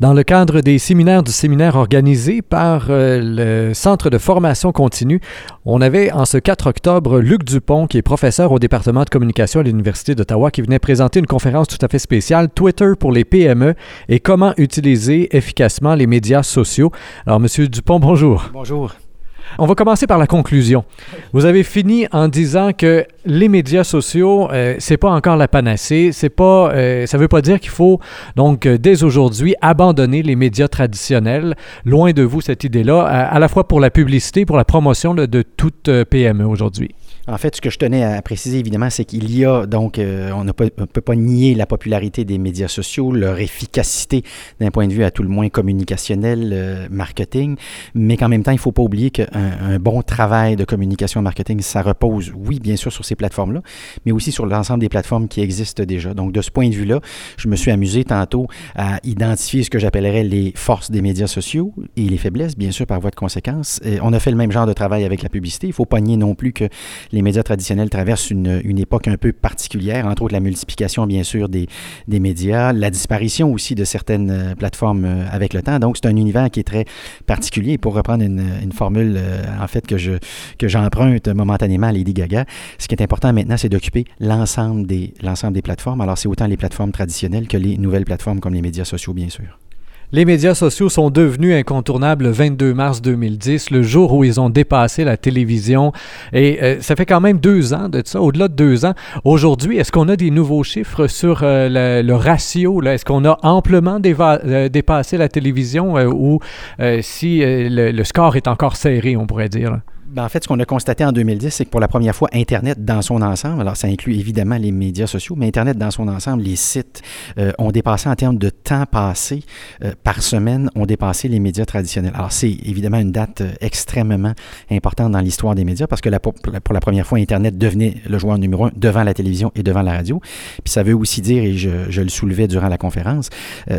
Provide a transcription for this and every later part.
Dans le cadre des séminaires du séminaire organisé par euh, le Centre de formation continue, on avait en ce 4 octobre Luc Dupont, qui est professeur au département de communication à l'Université d'Ottawa, qui venait présenter une conférence tout à fait spéciale, Twitter pour les PME et comment utiliser efficacement les médias sociaux. Alors, Monsieur Dupont, bonjour. Bonjour. On va commencer par la conclusion. Vous avez fini en disant que les médias sociaux, euh, c'est pas encore la panacée. C'est pas, euh, ça veut pas dire qu'il faut donc euh, dès aujourd'hui abandonner les médias traditionnels. Loin de vous cette idée-là, à, la fois pour la publicité, pour la promotion de toute PME aujourd'hui. En fait, ce que je tenais à préciser, évidemment, c'est qu'il y a donc, euh, on ne peut, pas nier la popularité des médias sociaux, leur efficacité d'un point de vue à tout le moins communicationnel, euh, marketing, mais qu'en même temps, il ne faut pas oublier qu'un un bon travail de communication marketing, ça repose, oui, bien sûr, sur ces plateformes-là, mais aussi sur l'ensemble des plateformes qui existent déjà. Donc, de ce point de vue-là, je me suis amusé tantôt à identifier ce que j'appellerais les forces des médias sociaux et les faiblesses, bien sûr, par voie de conséquence. Et on a fait le même genre de travail avec la publicité. Il ne faut pas nier non plus que les les médias traditionnels traversent une, une, époque un peu particulière, entre autres la multiplication, bien sûr, des, des médias, la disparition aussi de certaines euh, plateformes euh, avec le temps. Donc, c'est un univers qui est très particulier. Pour reprendre une, une formule, euh, en fait, que, je, que j'emprunte momentanément à Lady Gaga, ce qui est important maintenant, c'est d'occuper l'ensemble des, l'ensemble des plateformes. Alors, c'est autant les plateformes traditionnelles que les nouvelles plateformes comme les médias sociaux, bien sûr. Les médias sociaux sont devenus incontournables le 22 mars 2010, le jour où ils ont dépassé la télévision. Et euh, ça fait quand même deux ans de ça, au-delà de deux ans. Aujourd'hui, est-ce qu'on a des nouveaux chiffres sur euh, le, ratio? Est-ce qu'on a amplement euh, dépassé la télévision ou si le, le, score est encore serré, on pourrait dire? Ben, en fait, ce qu'on a constaté en 2010, c'est que pour la première fois, Internet dans son ensemble, alors ça inclut évidemment les médias sociaux, mais Internet dans son ensemble, les sites euh, ont dépassé en termes de temps passé euh, par semaine, ont dépassé les médias traditionnels. Alors c'est évidemment une date euh, extrêmement importante dans l'histoire des médias parce que pour la première fois, Internet devenait le joueur numéro un devant la télévision et devant la radio. Puis ça veut aussi dire, et je, le soulevais durant la conférence,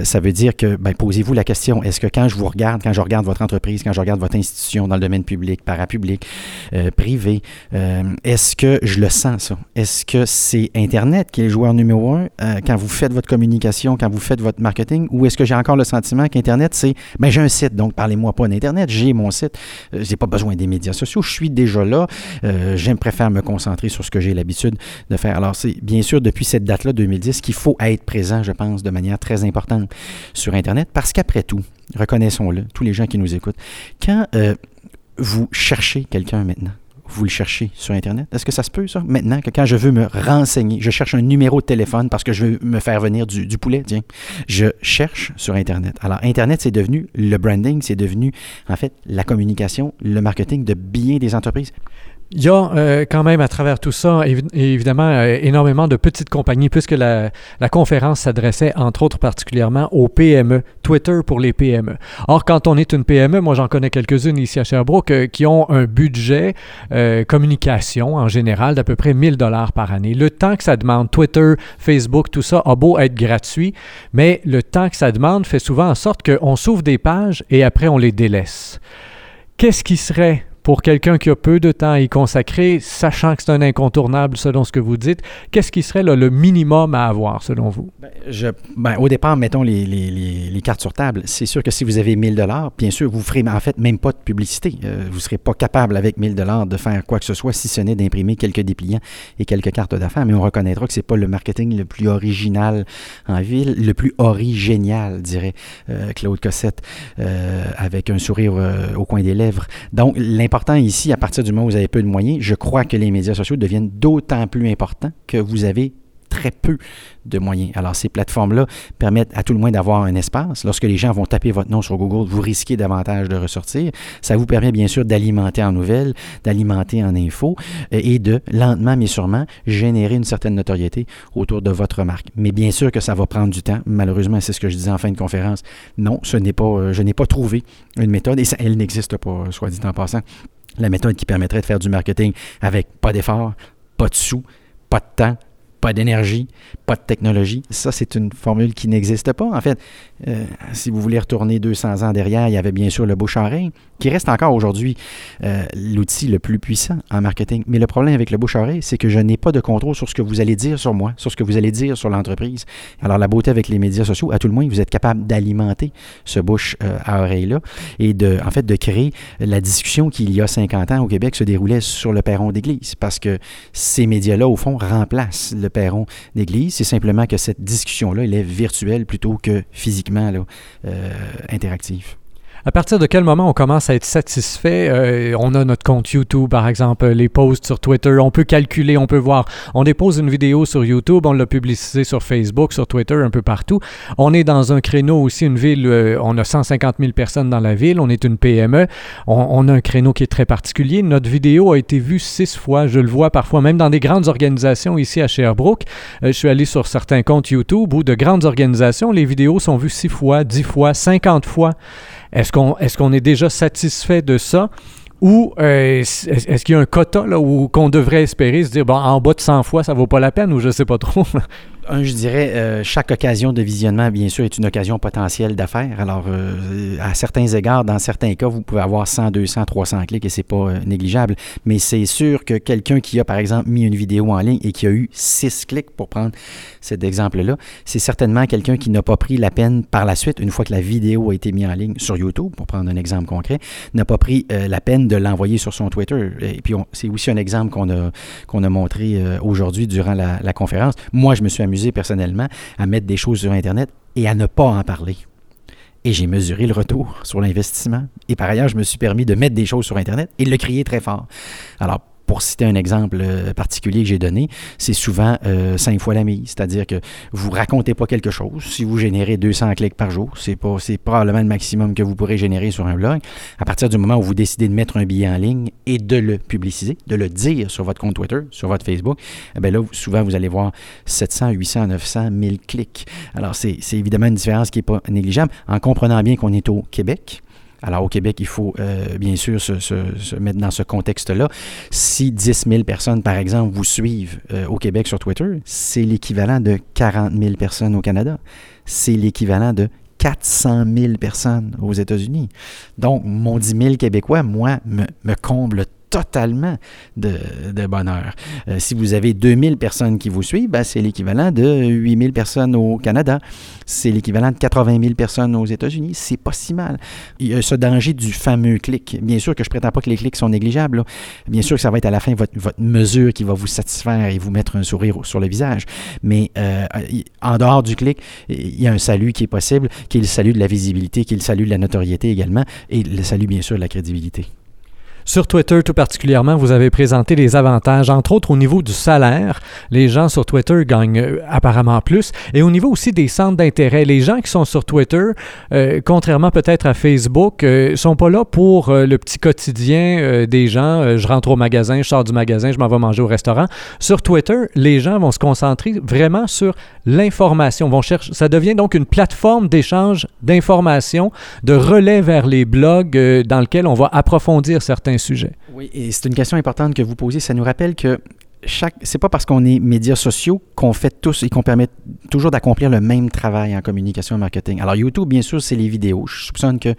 ça veut dire que, ben, posez-vous la question, est-ce que quand je vous regarde, quand je regarde votre entreprise, quand je regarde votre institution dans le domaine public, parapublic, euh, privé. Euh, est-ce que je le sens, ça? Est-ce que c'est Internet qui est le joueur numéro un euh, quand vous faites votre communication, quand vous faites votre marketing, ou est-ce que j'ai encore le sentiment qu'Internet, c'est, ben j'ai un site, donc parlez-moi pas d'Internet, j'ai mon site, j'ai pas besoin des médias sociaux, je suis déjà là, j'aime préfère me concentrer sur ce que j'ai l'habitude de faire. Alors, c'est bien sûr depuis cette date-là, 2010, qu'il faut être présent, je pense, de manière très importante sur Internet, parce qu'après tout, reconnaissons-le, tous les gens qui nous écoutent, quand vous cherchez quelqu'un maintenant? Vous le cherchez sur Internet? Est-ce que ça se peut, ça? Maintenant, que quand je veux me renseigner, je cherche un numéro de téléphone parce que je veux me faire venir du, poulet, tiens. Je cherche sur Internet. Alors, Internet, c'est devenu le branding, c'est devenu, en fait, la communication, le marketing de bien des entreprises. Il y a euh, quand même à travers tout ça, évidemment, euh, énormément de petites compagnies, puisque la, conférence s'adressait entre autres particulièrement aux PME, Twitter pour les PME. Or, quand on est une PME, moi j'en connais quelques-unes ici à Sherbrooke, euh, qui ont un budget communication en général d'à peu près 1000 dollars par année. Le temps que ça demande, Twitter, Facebook, tout ça a beau être gratuit, mais le temps que ça demande fait souvent en sorte qu'on s'ouvre des pages et après on les délaisse. Qu'est-ce qui serait pour quelqu'un qui a peu de temps à y consacrer, sachant que c'est un incontournable selon ce que vous dites, qu'est-ce qui serait le minimum à avoir selon vous? Je, ben, au départ, mettons les, cartes sur table. C'est sûr que si vous avez 1000 dollars, bien sûr, vous ne ferez en fait même pas de publicité. Euh, vous ne serez pas capable avec 1000 dollars de faire quoi que ce soit si ce n'est d'imprimer quelques dépliants et quelques cartes d'affaires. Mais on reconnaîtra que ce n'est pas le marketing le plus original en ville, le plus origénial, dirait euh, Claude Cossette, euh, avec un sourire au coin des lèvres. Donc, l'important ici, à partir du moment où vous avez peu de moyens, je crois que les médias sociaux deviennent d'autant plus importants que vous avez très peu de moyens. Alors, ces plateformes-là permettent à tout le moins d'avoir un espace. Lorsque les gens vont taper votre nom sur Google, vous risquez davantage de ressortir. Ça vous permet bien sûr d'alimenter en nouvelles, d'alimenter en infos euh, et de, lentement mais sûrement, générer une certaine notoriété autour de votre marque. Mais bien sûr que ça va prendre du temps. Malheureusement, c'est ce que je disais en fin de conférence. Non, ce n'est pas, euh, je n'ai pas trouvé une méthode et ça, elle n'existe pas, soit dit en passant. La méthode qui permettrait de faire du marketing avec pas d'effort, pas de sous, pas de temps, pas d'énergie, pas de technologie. Ça, c'est une formule qui n'existe pas. En fait, euh, si vous voulez retourner 200 ans derrière, il y avait bien sûr le bouche-oreille, qui reste encore aujourd'hui euh, l'outil le plus puissant en marketing. Mais le problème avec le bouche-oreille, c'est que je n'ai pas de contrôle sur ce que vous allez dire sur moi, sur ce que vous allez dire sur l'entreprise. Alors, la beauté avec les médias sociaux, à tout le moins, vous êtes capable d'alimenter ce bouche euh, à oreille-là et de, en fait, de créer la discussion qui, il y a 50 ans au Québec, se déroulait sur le perron d'église. Parce que ces médias-là, au fond, remplacent le perron d'église. C'est simplement que cette discussion-là, elle est virtuelle plutôt que physiquement euh, interactive. À partir de quel moment on commence à être satisfait? Euh, on a notre compte YouTube, par exemple, les posts sur Twitter. On peut calculer, on peut voir. On dépose une vidéo sur YouTube, on l'a publicisé sur Facebook, sur Twitter, un peu partout. On est dans un créneau aussi, une ville, euh, on a 150 000 personnes dans la ville, on est une PME. On, a un créneau qui est très particulier. Notre vidéo a été vue six fois. Je le vois parfois, même dans des grandes organisations ici à Sherbrooke. Euh, je suis allé sur certains comptes YouTube où de grandes organisations, les vidéos sont vues six fois, dix fois, cinquante fois. Est-ce qu'on est, qu'on est déjà satisfait de ça? Ou euh, est-ce qu'il y a un quota là, où qu'on devrait espérer se dire, bon, en bas de 100 fois, ça vaut pas la peine ou je sais pas trop? Un, je dirais, euh, chaque occasion de visionnement, bien sûr, est une occasion potentielle d'affaires. Alors, euh, à certains égards, dans certains cas, vous pouvez avoir 100, 200, 300 clics et c'est pas euh, négligeable. Mais c'est sûr que quelqu'un qui a, par exemple, mis une vidéo en ligne et qui a eu 6 clics, pour prendre cet exemple-là, c'est certainement quelqu'un qui n'a pas pris la peine par la suite, une fois que la vidéo a été mise en ligne sur YouTube, pour prendre un exemple concret, n'a pas pris la peine de l'envoyer sur son Twitter. Et puis, c'est aussi un exemple qu'on a, a montré aujourd'hui durant la, la conférence. Moi, je me suis amusé personnellement à mettre des choses sur Internet et à ne pas en parler. Et j'ai mesuré le retour sur l'investissement. Et par ailleurs, je me suis permis de mettre des choses sur Internet et de le crier très fort. Alors, pour citer un exemple euh, particulier que j'ai donné, c'est souvent euh, cinq fois la mise. C'est-à-dire que vous racontez pas quelque chose. Si vous générez 200 clics par jour, c'est pas, c'est probablement le maximum que vous pourrez générer sur un blog. À partir du moment où vous décidez de mettre un billet en ligne et de le publiciser, de le dire sur votre compte Twitter, sur votre Facebook, eh là, souvent, vous allez voir 700, 800, 900, 1000 clics. Alors, c'est, c'est évidemment une différence qui n'est pas négligeable en comprenant bien qu'on est au Québec alors au Québec, il faut euh, bien sûr se, mettre dans ce contexte-là. Si 10 000 personnes, par exemple, vous suivent euh, au Québec sur Twitter, c'est l'équivalent de 40 000 personnes au Canada. C'est l'équivalent de 400 000 personnes aux États-Unis. Donc, mon 10 000 Québécois, moi, me, me comble totalement de, bonheur. Euh, si vous avez 2000 personnes qui vous suivent, ben, c'est l'équivalent de 8000 personnes au Canada. C'est l'équivalent de 80 000 personnes aux États-Unis. C'est pas si mal. Il y a ce danger du fameux clic. Bien sûr que je prétends pas que les clics sont négligeables. Bien sûr que ça va être à la fin votre, mesure qui va vous satisfaire et vous mettre un sourire sur le visage. Mais euh, en dehors du clic, il y a un salut qui est possible, qui est le salut de la visibilité, qui est le salut de la notoriété également, et le salut bien sûr de la crédibilité. Sur Twitter tout particulièrement, vous avez présenté les avantages, entre autres au niveau du salaire. Les gens sur Twitter gagnent euh, apparemment plus. Et au niveau aussi des centres d'intérêt, les gens qui sont sur Twitter, euh, contrairement peut-être à Facebook, euh, sont pas là pour le petit quotidien des gens. je rentre au magasin, je sors du magasin, je m'en vais manger au restaurant. Sur Twitter, les gens vont se concentrer vraiment sur l'information. Vont chercher. Ça devient donc une plateforme d'échange d'informations, de relais vers les blogs dans lequel on va approfondir certains Oui, et c'est une question importante que vous posez. Ça nous rappelle que chaque, c'est pas parce qu'on est médias sociaux qu'on fait tous et qu'on permet toujours d'accomplir le même travail en communication et marketing. Alors YouTube, bien sûr, c'est les vidéos. Je soupçonne que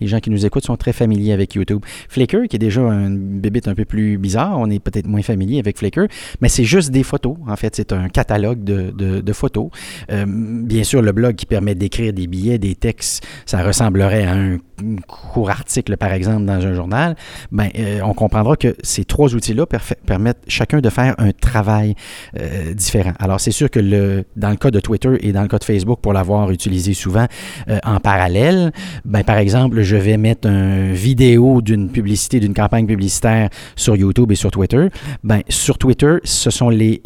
les gens qui nous écoutent sont très familiers avec YouTube. Flickr, qui est déjà un bébé un peu plus bizarre, on est peut-être moins familier avec Flickr, mais c'est juste des photos. En fait, c'est un catalogue de, de, photos. Euh, bien sûr, le blog qui permet d'écrire des billets, des textes, ça ressemblerait à un court article, par exemple, dans un journal. Ben, euh, on comprendra que ces trois outils-là permettent chacun de faire un travail euh, différent. Alors, c'est sûr que le, dans le cas de Twitter et dans le cas de Facebook, pour l'avoir utilisé souvent euh, en parallèle, ben, par exemple, je vais mettre une vidéo d'une publicité, d'une campagne publicitaire sur YouTube et sur Twitter. Ben, sur Twitter, ce sont les,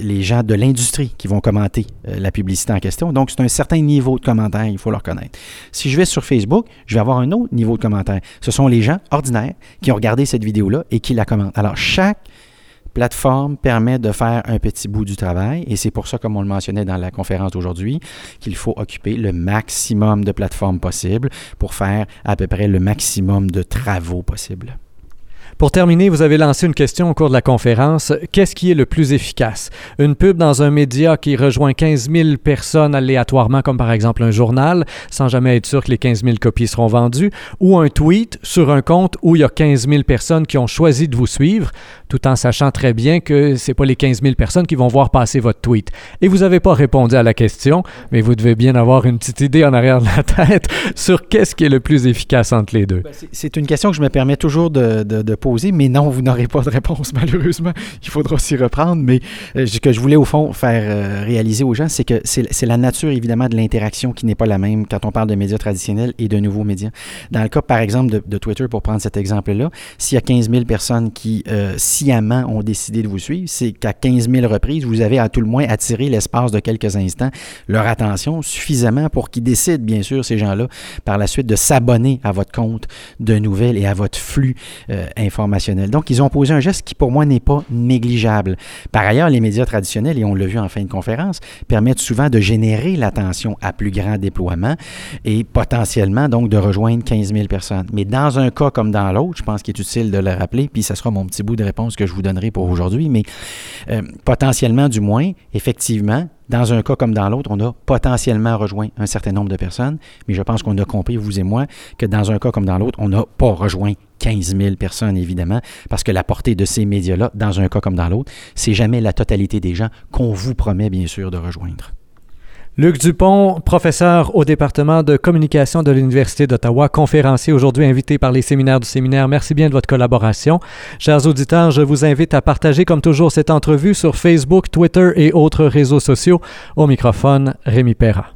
les gens de l'industrie qui vont commenter la publicité en question. Donc, c'est un certain niveau de commentaire, il faut le reconnaître. Si je vais sur Facebook, je vais avoir un autre niveau de commentaire. Ce sont les gens ordinaires qui ont regardé cette vidéo-là et qui la commentent. Alors, chaque plateforme permet de faire un petit bout du travail et c'est pour ça, comme on le mentionnait dans la conférence d'aujourd'hui, qu'il faut occuper le maximum de plateformes possibles pour faire à peu près le maximum de travaux possibles. Pour terminer, vous avez lancé une question au cours de la conférence. Qu'est-ce qui est le plus efficace? Une pub dans un média qui rejoint 15 000 personnes aléatoirement, comme par exemple un journal, sans jamais être sûr que les 15 000 copies seront vendues, ou un tweet sur un compte où il y a 15 000 personnes qui ont choisi de vous suivre, tout en sachant très bien que ce n'est pas les 15 000 personnes qui vont voir passer votre tweet. Et vous n'avez pas répondu à la question, mais vous devez bien avoir une petite idée en arrière de la tête sur qu'est-ce qui est le plus efficace entre les deux. Ben, c'est une question que je me permets toujours de, mais non, vous n'aurez pas de réponse malheureusement. Il faudra s'y reprendre, mais euh, ce que je voulais au fond faire euh, réaliser aux gens, c'est que c'est la nature évidemment de l'interaction qui n'est pas la même quand on parle de médias traditionnels et de nouveaux médias. Dans le cas par exemple de, Twitter, pour prendre cet exemple-là, s'il y a 15 000 personnes qui euh, sciemment ont décidé de vous suivre, c'est qu'à 15 000 reprises, vous avez à tout le moins attiré l'espace de quelques instants leur attention suffisamment pour qu'ils décident, bien sûr, ces gens-là, par la suite de s'abonner à votre compte de nouvelles et à votre flux euh, Donc, ils ont posé un geste qui, pour moi, n'est pas négligeable. Par ailleurs, les médias traditionnels, et on l'a vu en fin de conférence, permettent souvent de générer l'attention à plus grand déploiement et potentiellement, donc, de rejoindre 15 000 personnes. Mais dans un cas comme dans l'autre, je pense qu'il est utile de le rappeler, puis ce sera mon petit bout de réponse que je vous donnerai pour aujourd'hui, mais euh, potentiellement, du moins, effectivement, dans un cas comme dans l'autre, on a potentiellement rejoint un certain nombre de personnes, mais je pense qu'on a compris, vous et moi, que dans un cas comme dans l'autre, on n'a pas rejoint 15 000 personnes, évidemment, parce que la portée de ces médias-là, dans un cas comme dans l'autre, c'est jamais la totalité des gens qu'on vous promet, bien sûr, de rejoindre. Luc Dupont, professeur au département de communication de l'Université d'Ottawa, conférencier aujourd'hui invité par les séminaires du séminaire. Merci bien de votre collaboration. Chers auditeurs, je vous invite à partager comme toujours cette entrevue sur Facebook, Twitter et autres réseaux sociaux. Au microphone, Rémi Perra.